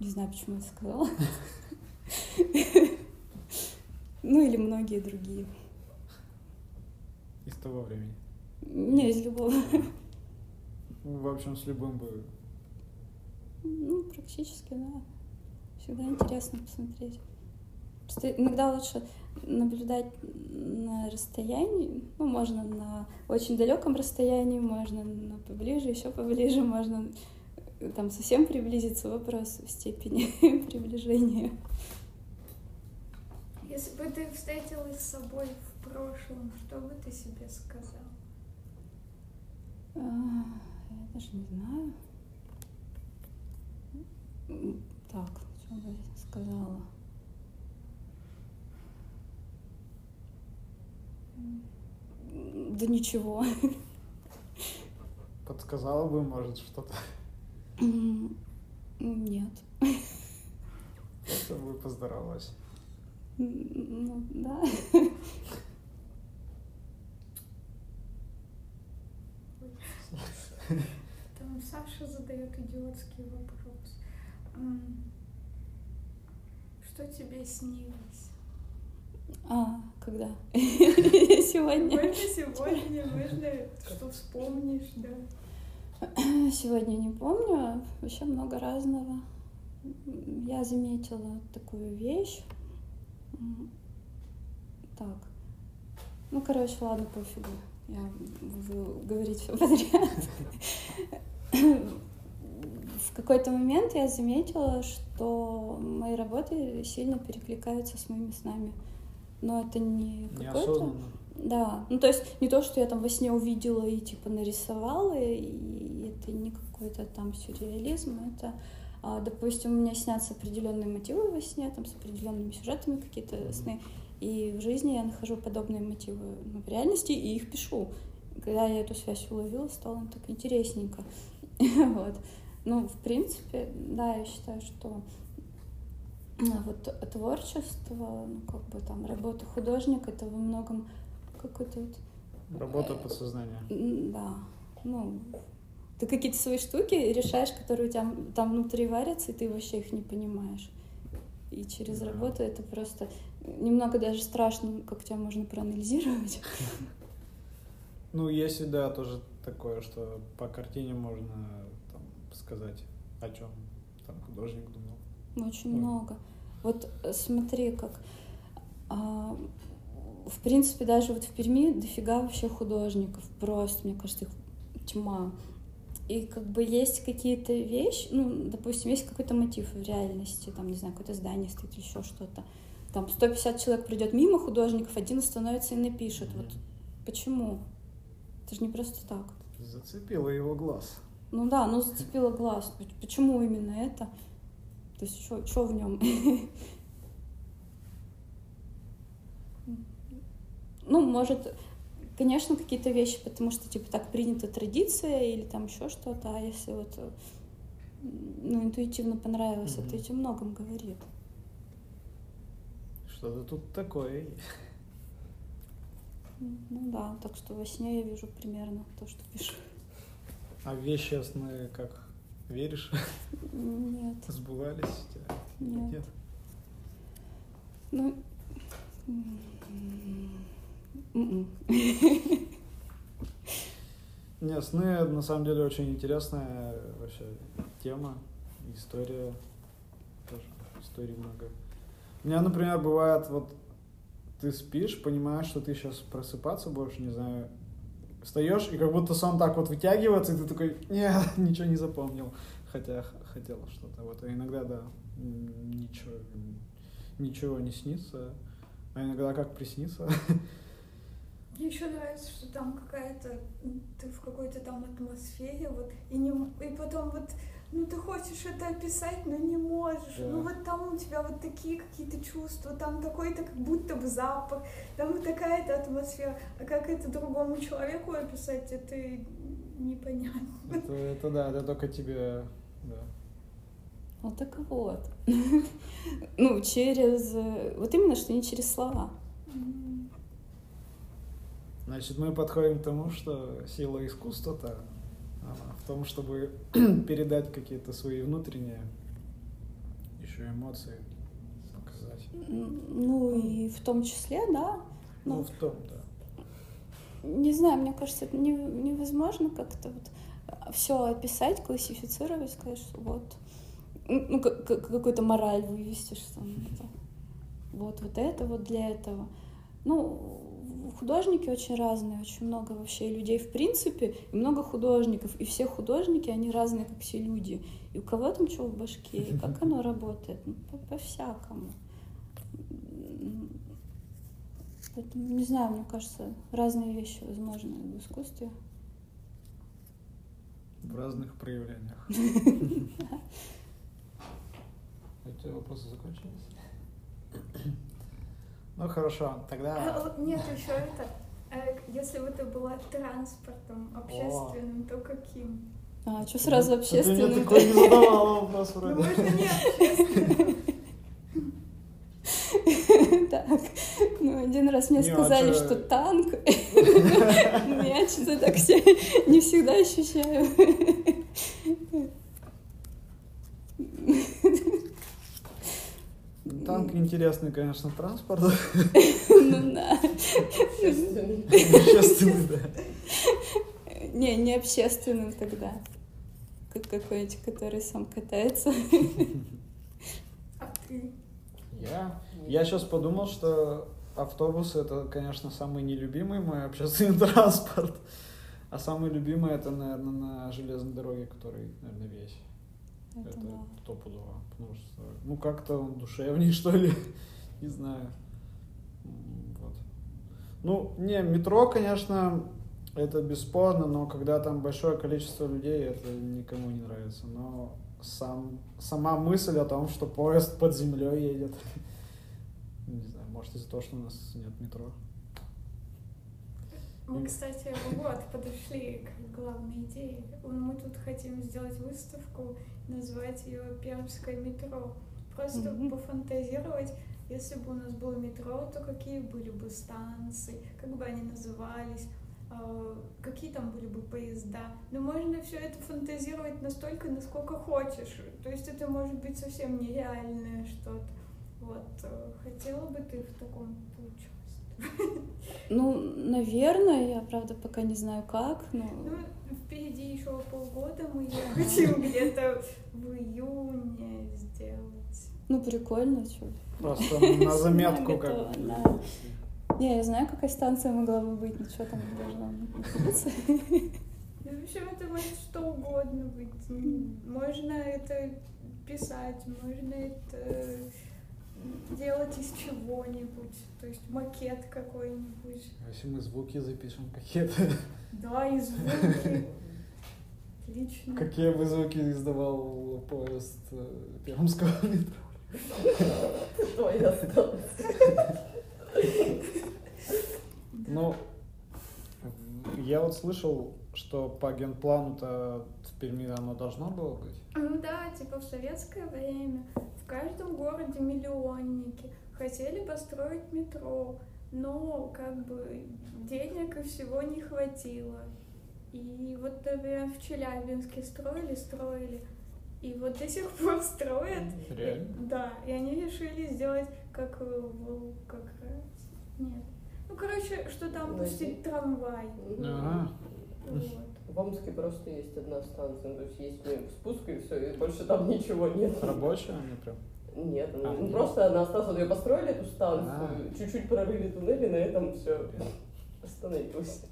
Не знаю, почему я это сказала. Ну или многие другие. Из того времени. Не, из любого. Ну, В общем, с любым бы... Ну, практически, да. Всегда интересно посмотреть. Просто иногда лучше наблюдать на расстоянии. Ну, можно на очень далеком расстоянии, можно на поближе, еще поближе, можно там совсем приблизиться. Вопрос в степени приближения. Если бы ты встретилась с собой в прошлом, что бы ты себе сказал? А, Я даже не знаю. Так, что бы я сказала? Да ничего. Подсказала бы, может, что-то. Нет. Просто бы поздоровалась. Ну, да. Там Саша задает идиотский вопрос. Что тебе снилось? А, когда? Сегодня. Сегодня, можно, что вспомнишь, да. Сегодня не помню, вообще много разного. Я заметила такую вещь. Так. Ну, короче, ладно, пофигу. Я буду говорить все подряд. В какой-то момент я заметила, что мои работы сильно перекликаются с моими снами. Но это не какой-то... Да, ну то есть не то, что я там во сне увидела и типа нарисовала, и это не какой-то там сюрреализм, это, допустим, у меня снятся определенные мотивы во сне, там с определенными сюжетами какие-то сны, и в жизни я нахожу подобные мотивы ну, в реальности и их пишу. Когда я эту связь уловила, стало так интересненько. вот. Ну, в принципе, да, я считаю, что а, вот творчество, ну, как бы там работа художника, это во многом какой-то вот... Работа подсознания. М, Да, ну, ты какие-то свои штуки решаешь, которые у тебя там внутри варятся, и ты вообще их не понимаешь. И через Да. работу это просто немного даже страшно, как тебя можно проанализировать. Ну, есть, да, тоже такое, что по картине можно там, сказать, о чем там художник думал. Очень Ой. много. Вот э, смотри, как а, в принципе даже вот в Перми дофига вообще художников, просто, мне кажется, их тьма. И как бы есть какие-то вещи, ну, допустим, есть какой-то мотив в реальности, там, не знаю, какое-то здание стоит или еще что-то. Там 150 человек придет мимо художников, один остановится и напишет. Вот почему? Это же не просто так. Зацепило его глаз. Ну да, ну зацепило глаз. Почему именно это? То есть что в нем? Ну, может, конечно, какие-то вещи, потому что, типа, так принята традиция или там еще что-то, а если вот э, ну, интуитивно понравилось, Мгм. это ведь о многом говорит. Что-то тут такое. Ну да, так что во сне я вижу примерно то, что пишу. А вещи сны как? Веришь? Нет, Сбывались? у тебя? нет. Ну, м, м-м. Не, сны на самом деле очень интересная вообще тема, история. Тоже историй много. У меня, например, бывает, вот ты спишь, понимаешь, что ты сейчас просыпаться будешь, не знаю, встаешь, и как будто сон так вот вытягивается, и ты такой, нет, ничего не запомнил. Хотя хотел что-то. Вот, а иногда, да, ничего, ничего не снится. А иногда как приснится. Мне еще нравится, что там какая-то, ты в какой-то там атмосфере, вот, и, не, и потом вот, ну ты хочешь это описать, но не можешь. Да. Ну вот там у тебя вот такие какие-то чувства, там такой-то как будто бы запах, там вот такая-то атмосфера. А как это другому человеку описать, это непонятно. Это, это да, это только тебе, да. Вот так вот. Ну, через... э, Вот именно, что не через слова. М. Значит, мы подходим к тому, что сила искусства-то в том, чтобы передать какие-то свои внутренние еще эмоции, показать. Ну, и в том числе, да. Ну, Ну, в том, да. не знаю, мне кажется, это не- невозможно как-то вот все описать, классифицировать, сказать, что вот, ну, как- как- какую-то мораль вывести, что вот, вот это вот для этого. Ну, художники очень разные, очень много вообще людей в принципе, и много художников, и все художники, они разные, как все люди. И у кого там что в башке, и как оно работает, ну, по- по-всякому. Поэтому, не знаю, мне кажется, разные вещи возможны в искусстве. В разных проявлениях. Эти вопросы закончились? Ну хорошо, А, тогда вот Нет, еще это, э, если бы ты была транспортом общественным, то каким? А, что сразу Ты мне общественным? такой не задавала вопрос Ну, вроде. можно не общественным. Так, ну один раз мне Не, а сказали, что танк. Ну, Я что-то так все не всегда ощущаю. Танк интересный, конечно, транспорт. Ну да. Общественный. Общественный, да. Не, не общественным тогда. Как какой-нибудь, который сам катается. А ты? Я, я сейчас подумал, что автобус это, конечно, самый нелюбимый мой общественный транспорт. А самый любимый это, наверное, на железной дороге, который, наверное, весь. Это, Это да. стопудово. Потому что, ну, как-то он душевнее, что ли. Не знаю. Вот. Ну, не, метро, конечно, это бесспорно, но когда там большое количество людей, это никому не нравится. Но сам, сама мысль о том, что поезд под землей едет, не знаю, может из-за того, что у нас нет метро. Мы, кстати, вот, подошли к главной идее. Мы тут хотим сделать выставку, назвать ее «Пермское метро». Просто Мгм. пофантазировать, если бы у нас было метро, то какие были бы станции, как бы они назывались, а, какие там были бы поезда. Но можно все это фантазировать настолько, насколько хочешь. То есть это может быть совсем нереальное что-то. Вот. э, Хотела бы ты в таком поучаствовать? Ну, наверное, я, правда, пока не знаю как, но... Ну, впереди еще полгода мы хотим где-то в июне сделать. Ну, прикольно, что. Просто на заметку как. Не, я знаю, какая станция могла бы быть, но что там должно находиться. Ну, в общем, это может что угодно быть. Можно это писать, можно это делать из чего-нибудь. То есть макет какой-нибудь. А Если мы звуки запишем какие-то, Да, и звуки. Отлично. какие бы звуки издавал поезд э, пермского метро? Твоя осталась. Ну, я вот слышал, что по генплану-то в Перми оно должно было быть. Ну да, типа в советское время городе миллионники хотели построить метро, но как бы денег и всего не хватило. И вот, например, в Челябинске строили, строили, и вот до сих пор строят. Реально? Да, и они решили сделать как э, в Волгограде. Нет. Ну, короче, что там Ну, пустить трамвай. Ага. Вот. В Омске просто есть одна станция, то есть есть спуск и все, и больше там ничего нет. Рабочая они прям? Нет, А, ну, нет. просто она осталась, вот ее построили эту станцию, А. чуть-чуть прорыли туннели, на этом все остановилось.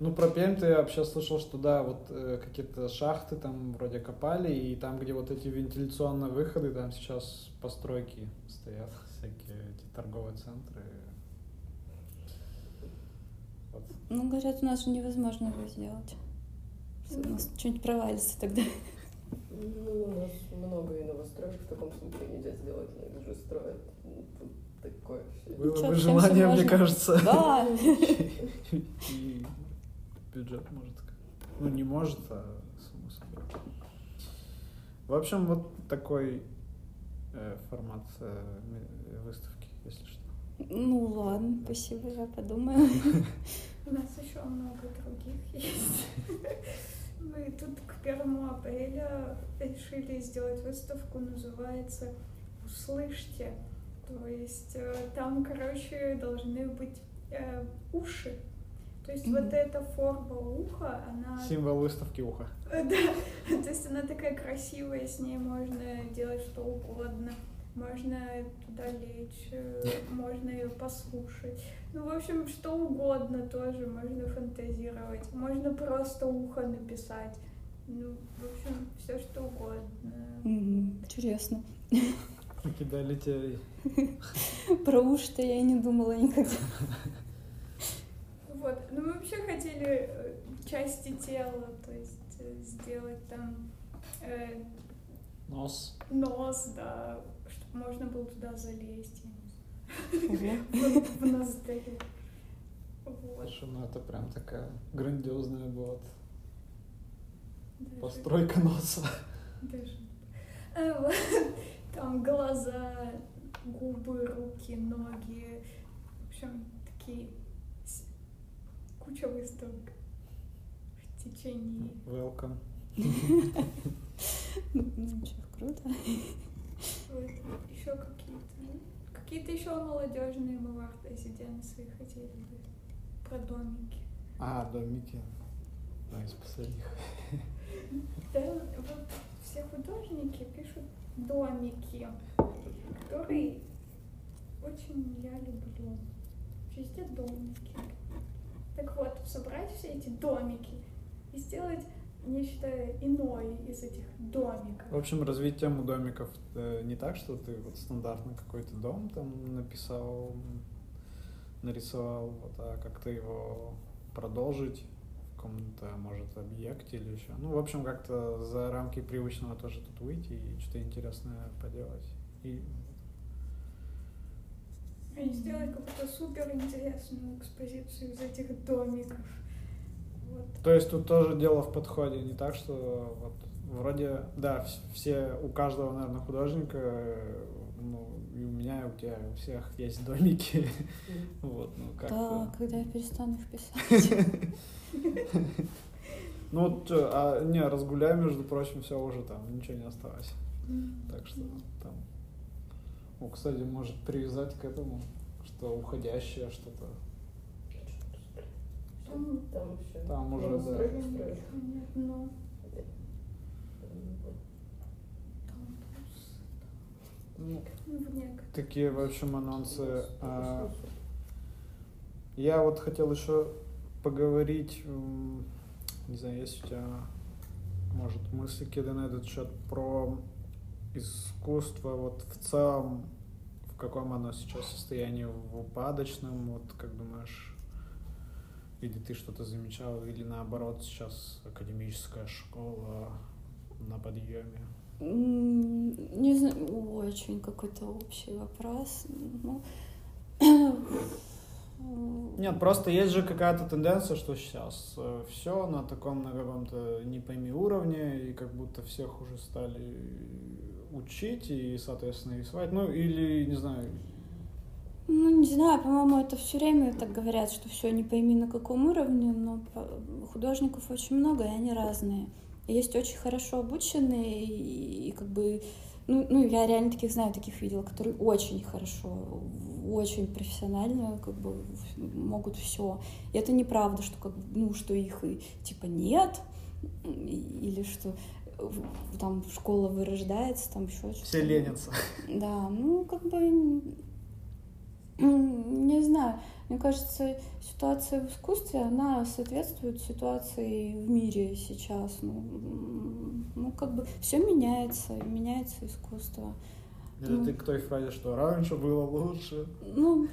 Ну, про Пермь я вообще слышал, что да, вот э, какие-то шахты там вроде копали, и там, где вот эти вентиляционные выходы, там сейчас постройки стоят, всякие эти торговые центры. Вот. Ну, говорят, у нас же невозможно его сделать. Что У нас что-нибудь провалится тогда. Ну, у нас много и новостроек в таком случае нельзя сделать, но их же строят. Тут такое все. Было бы желание, мне кажется. Да. И бюджет может. Ну, не может, а само собой. В общем, вот такой э, формат э, выставки, если что. Ну, ладно, спасибо, я подумаю. У нас еще много других есть. Мы тут к первому апреля решили сделать выставку, называется «Услышьте». То есть э, там, короче, должны быть э, уши. То есть вот Мгм. эта форма уха, она... Символ выставки уха. Да, то есть она такая красивая, с ней можно делать что угодно. Можно туда лечь, э, можно ее послушать. Ну, в общем, что угодно тоже можно фантазировать. Можно просто ухо написать. Ну, в общем, все что угодно. Мгм, Интересно. Кидали теории. Про уши-то я и не думала никогда. Вот. Ну, мы вообще хотели э, части тела, то есть э, сделать там э, Нос. нос, да, можно было туда залезть. я не знаю. В. Вот. Слушай, ну это прям такая грандиозная вот Даже- постройка носа. даже- вот. Там глаза, губы, руки, ноги. В общем, такие куча выставок в течение. Welcome. Ну, что, круто. Вот. Еще какие-то. ну, Какие-то еще молодежные мы в арт-резиденции хотели бы. Про домики. А, домики. Да, из последних. Да, вот все художники пишут домики, которые очень я люблю. везде домики. Так вот, собрать все эти домики и сделать нечто иное из этих домиков. В общем, развить тему домиков э, не так, что ты вот стандартно какой-то дом там написал, нарисовал, вот, а как-то его продолжить в каком-то, может, объекте или еще. Ну, в общем, как-то за рамки привычного тоже тут выйти и что-то интересное поделать. И И сделать какую-то супер интересную экспозицию из этих домиков. То есть тут тоже дело в подходе, не так, что вот вроде, да, вс- все, у каждого, наверное, художника, э, ну, и у меня, и у тебя, у всех есть домики, вот, ну, Да, как-то. когда я перестану их писать. Ну, вот, а, не, разгуляй, между прочим, все уже там, ничего не осталось, так что там, о, кстати, может привязать к этому, что уходящее что-то, Там Там еще. Там уже, да. Стройка, понятно. ну, Ну, такие, в общем, анонсы. а, Я вот хотел еще поговорить, не знаю, есть у тебя, может, мысли какие-то на этот счет про искусство вот в целом, в каком оно сейчас состоянии, в упадочном, вот как думаешь, или ты что-то замечал, или наоборот сейчас академическая школа на подъеме? Не знаю, очень какой-то общий вопрос. Ну, Нет, просто есть же какая-то тенденция, что сейчас все на таком, на каком-то не пойми уровне, и как будто всех уже стали учить и, соответственно, рисовать. Ну, или, не знаю, Ну, не знаю, по-моему, это все время так говорят, что все не пойми на каком уровне, но художников очень много, и они разные. Есть очень хорошо обученные, и, и как бы, ну, ну, я реально таких знаю, таких видела, которые очень хорошо, очень профессионально, как бы могут все. И это неправда, что как, ну, что их и типа нет, или что в- там школа вырождается, там еще что-то. все ленятся. Да, ну, как бы, не знаю, мне кажется, ситуация в искусстве, она соответствует ситуации в мире сейчас. Ну, ну как бы все меняется, меняется искусство. Это Ну. ты к той фразе, что раньше было лучше. Ну,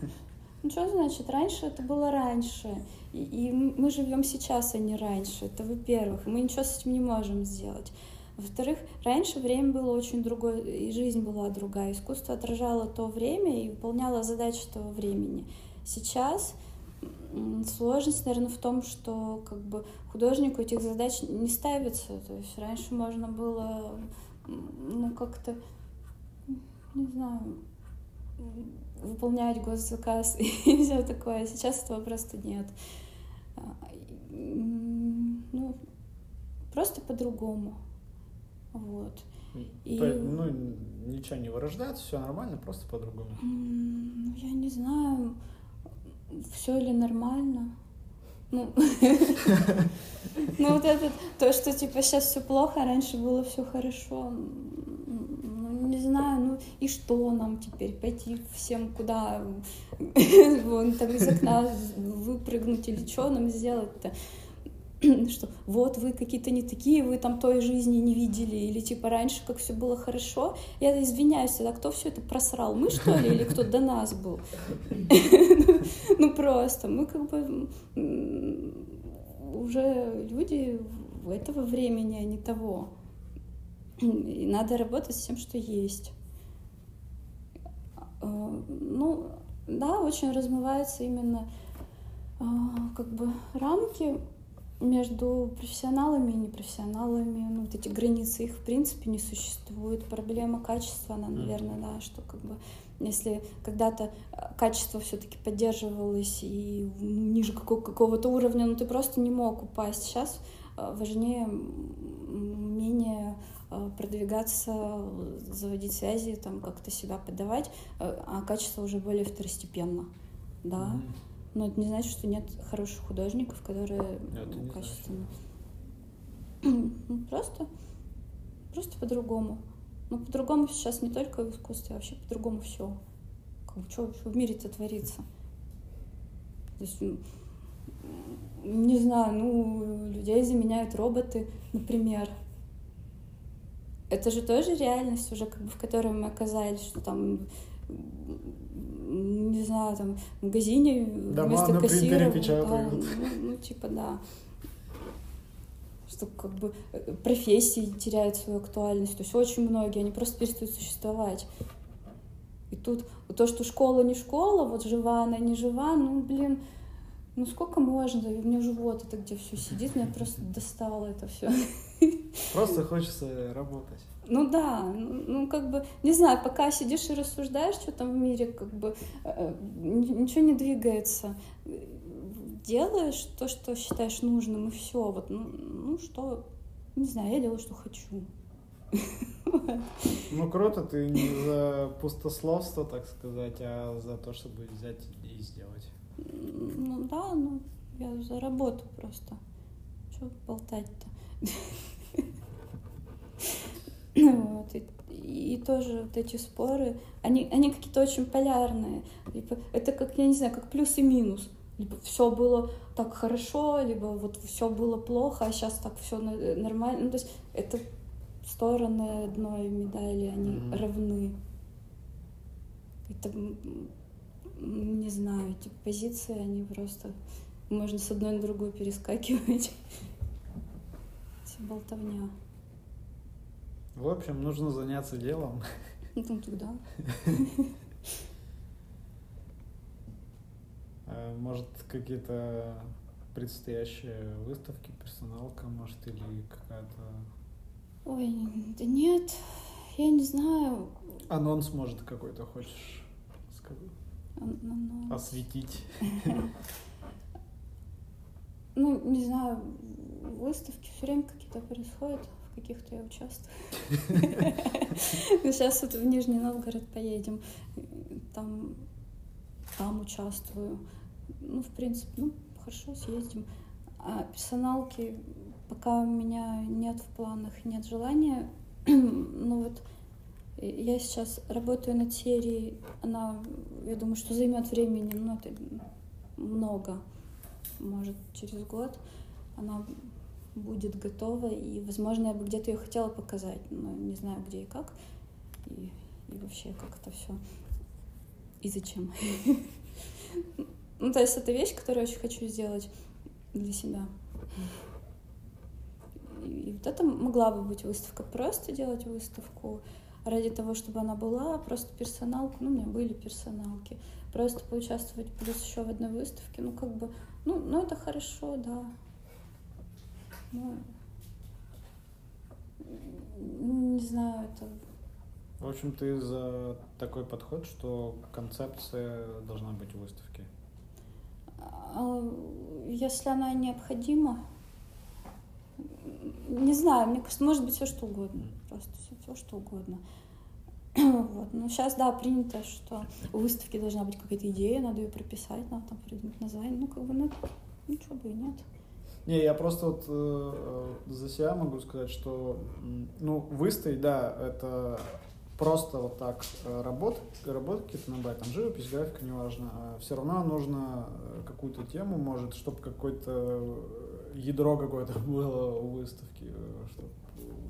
ну что значит, раньше это было раньше. И, и мы живем сейчас, а не раньше. Это во-первых. Мы ничего с этим не можем сделать. Во-вторых, раньше время было очень другое, и жизнь была другая. Искусство отражало то время и выполняло задачи того времени. Сейчас сложность, наверное, в том, что как бы художнику этих задач не ставится. То есть раньше можно было, ну, как-то, не знаю, выполнять госзаказ и все такое. Сейчас этого просто нет. А, Ну, просто по-другому. Вот. И- ну, ничего не вырождается, все нормально, просто по-другому. Ну, я не знаю, все ли нормально. Ну, ну вот это, то, что типа сейчас все плохо, а раньше было все хорошо. Ну, не знаю, ну и что нам теперь? Пойти всем куда? Вон там из окна выпрыгнуть или что нам сделать-то? что вот вы какие-то не такие, вы там той жизни не видели, или типа раньше как все было хорошо. Я извиняюсь, а кто все это просрал? Мы что ли, или кто до нас был? Ну просто, мы как бы уже люди этого времени, а не того. И надо работать с тем, что есть. Э, Ну, да, очень размываются именно а, как бы рамки между профессионалами и непрофессионалами. Ну, вот эти границы, их в принципе не существует. Проблема качества, она, наверное, да, что как бы если когда-то э, качество все-таки поддерживалось и ниже какого- какого-то уровня, ну ты просто не мог упасть. Сейчас э, важнее умение э, продвигаться, заводить связи, там как-то себя подавать, а качество уже более второстепенно. Да. Мгм. Но это не значит, что нет хороших художников, которые Это ну, качественно. Ну, Просто, просто по-другому. Ну, по-другому сейчас не только в искусстве, а вообще по-другому все. Как бы, что, в мире-то творится? То есть, не знаю, ну, людей заменяют роботы, например. Это же тоже реальность уже, как бы, в которой мы оказались, что там, не знаю, там, в магазине Дома вместо на принтере кассира... да, ну, ну, типа, да. Что как бы э, профессии теряют свою актуальность. То есть очень многие, они просто перестают существовать. И тут то, что школа не школа, вот жива она, не жива, ну, блин, ну сколько можно? У меня живот это где все сидит, меня просто достало это все. Просто хочется работать. Ну да, ну ну, как бы, не знаю, пока сидишь и рассуждаешь, что там в мире, как бы э, н- ничего не двигается. Делаешь то, что считаешь нужным, и все. Вот, ну, ну что, не знаю, я делаю, что хочу. Ну круто, ты не за пустословство, так сказать, а за то, чтобы взять и сделать. Ну да, ну я за работу просто. Что болтать-то? Вот, и, и тоже вот эти споры, они, они какие-то очень полярные. Типа, Это как, я не знаю, как плюс и минус. Либо все было так хорошо, либо вот все было плохо, а сейчас так все нормально. Ну, то есть это стороны одной медали, они Мгм. равны. Это, не знаю, эти позиции, они просто... Можно с одной на другую перескакивать. Эти болтовня. В общем, нужно заняться делом. Ну, там тогда. Э, Может, какие-то предстоящие выставки, персоналка, может, или какая-то... Ой, да нет, я не знаю. Анонс, может, какой-то хочешь сказать? Анонс. осветить? Ну, не знаю, выставки все время какие-то происходят, каких-то я участвую. Ну, Сейчас вот в Нижний Новгород поедем, там, там участвую. Ну, в принципе, ну, хорошо, съездим. А персоналки пока у меня нет в планах, нет желания. Ну вот я сейчас работаю над серией, она, я думаю, что займет времени, ну, это много, может, через год она будет готова, и, возможно, я бы где-то ее хотела показать, но не знаю, где и как, и, и вообще, как это все, и зачем. Ну, то есть это вещь, которую очень хочу сделать для себя. И вот это могла бы быть выставка. Просто делать выставку ради того, чтобы она была, просто персоналку. Ну, у меня были персоналки. Просто поучаствовать плюс еще в одной выставке. Ну, как бы, ну, ну это хорошо, да. Ну, м, не знаю, это В общем, ты за такой подход, что концепция должна быть в выставке. А, Если она необходима, не знаю, мне кажется, может быть все что угодно. Просто все, что угодно. Вот. Ну, сейчас, да, принято, что у выставки должна быть какая-то идея, надо ее прописать, надо там придумать название. Ну, как бы, ну, ничего бы и нет. Не, я просто вот э, за себя могу сказать, что ну выставить, да, это просто вот так э, работать, работать какие-то набрать, там живопись, графика, неважно. А все равно нужно э, какую-то тему, может, чтобы какое-то э, ядро какое-то было у выставки, э, чтоб,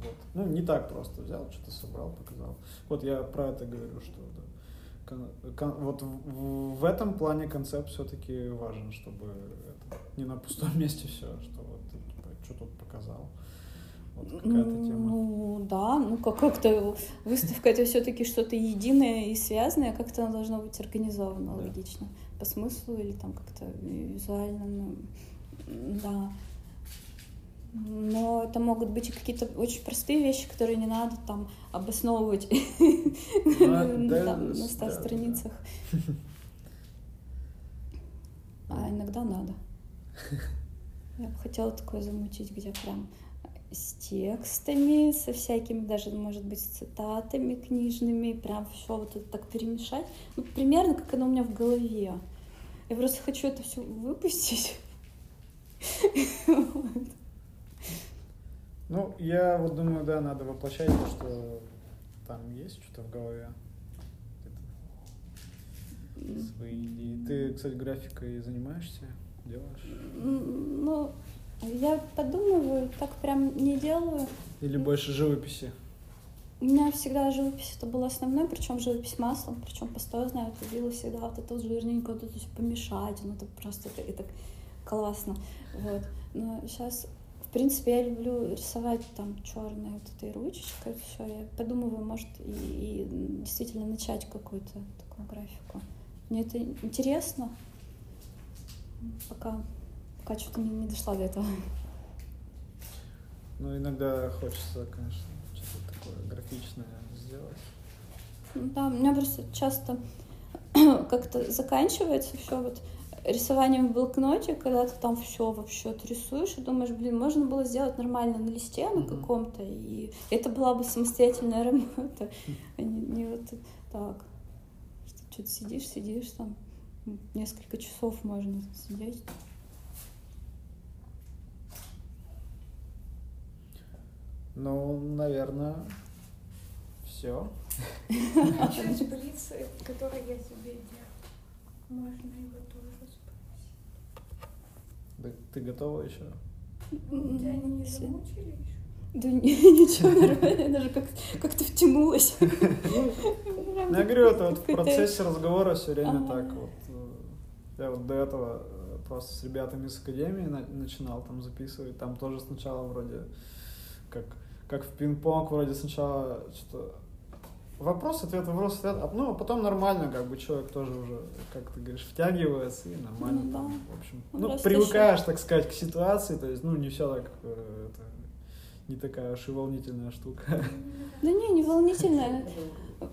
вот. Ну, не так просто взял, что-то собрал, показал. Вот я про это говорю, что да. Кон- кон- вот в, в- этом плане концепт все-таки важен, чтобы не на пустом месте все, что вот ты, типа, что тут показал. Вот какая-то тема. Ну, да, ну как- как-то выставка это все-таки что-то единое и связанное, как-то оно должно быть организовано Да. логично. По смыслу или там как-то визуально, ну, да. Но это могут быть и какие-то очень простые вещи, которые не надо там обосновывать Ну, там, на да, 100 да. страницах. А иногда надо. Я бы хотела такое замутить, где прям с текстами, со всякими, даже, может быть, с цитатами книжными, прям все вот это так перемешать. Ну, примерно как оно у меня в голове. Я просто хочу это все выпустить. Ну, я вот думаю, да, надо воплощать то, что там есть что-то в голове. Свои идеи. Ты, кстати, графикой занимаешься? Делаешь? Ну, я подумываю, так прям не делаю. Или больше живописи? У меня всегда живопись это было основной, причем живопись маслом, причем пастозная, это любила всегда вот это вот жирненько, вот это все помешать, ну это просто это, это классно, вот. Но сейчас, в принципе, я люблю рисовать там черной вот этой ручечкой, все, я подумываю, может, и, и действительно начать какую-то такую графику. Мне это интересно, пока, пока что-то не, не дошла до этого. Ну, иногда хочется, конечно, что-то такое графичное сделать. Ну Да, у меня просто часто как-то заканчивается все вот рисованием в блокноте, когда ты там все вообще отрисуешь и думаешь, блин, можно было сделать нормально на листе на Мгм. каком-то, и это была бы самостоятельная работа, а не, не вот так. Что что-то сидишь, сидишь там, несколько часов можно сидеть. Ну, наверное, все. А что шприцы, которые я тебе делаю? Можно его тоже спросить. Ты готова еще? Тебя не замучили еще? Да ни- ничего, нормально, я даже как- как-то втянулась. Ну, я говорю, это вот в процессе разговора все время так вот. э, Я вот до этого э, просто с ребятами из академии на- начинал там записывать. Там тоже сначала вроде как, как в пинг-понг, вроде сначала что вопрос, ответ, вопрос, ответ, а, ну, а потом нормально, как бы человек тоже уже, как ты говоришь, втягивается и нормально. Ну да. там, в общем, Ну, ну, привыкаешь, так сказать, к ситуации, то есть, ну, не все так, э, это, не такая уж и волнительная штука. Да не, не волнительно.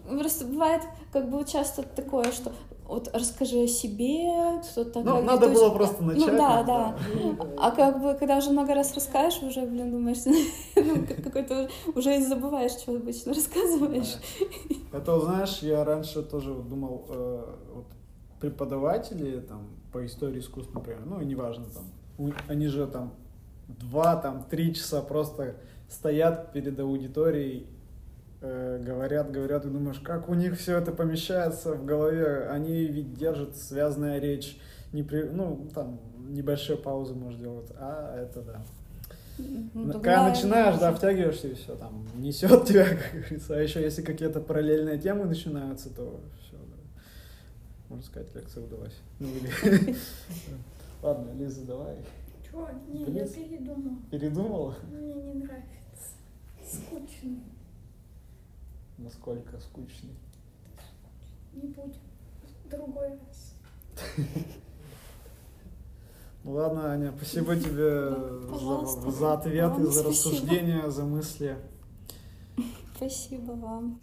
Просто бывает, как бы часто такое, что вот расскажи о себе, кто-то Ну, надо было просто начать. Ну да, ну, да. А как бы, когда уже много раз расскажешь, уже, блин, думаешь, ну, как- какой-то уже и забываешь, что обычно рассказываешь. Да. Это, вот, знаешь, я раньше тоже думал, э, вот преподаватели там по истории искусств, например, ну, и неважно, там, они же там два, там, три часа просто стоят перед аудиторией, э, говорят, говорят, и думаешь, как у них все это помещается в голове, они ведь держат связанная речь, не при, ну, там, небольшие паузы, может, делать, а это да. Ну, Когда начинаешь, да, втягиваешься и все, там, несет тебя, как говорится. А еще если какие-то параллельные темы начинаются, то все, можно сказать, лекция удалась. Ну, или... Ладно, Лиза, давай. Чего? Не, я Близ. передумала. Передумала? Мне не нравится. Скучный. Насколько скучный. Не будем. Другой раз. Ну ладно, Аня, спасибо тебе за, за ответы, Вам за спасибо. рассуждения, за мысли. Спасибо вам.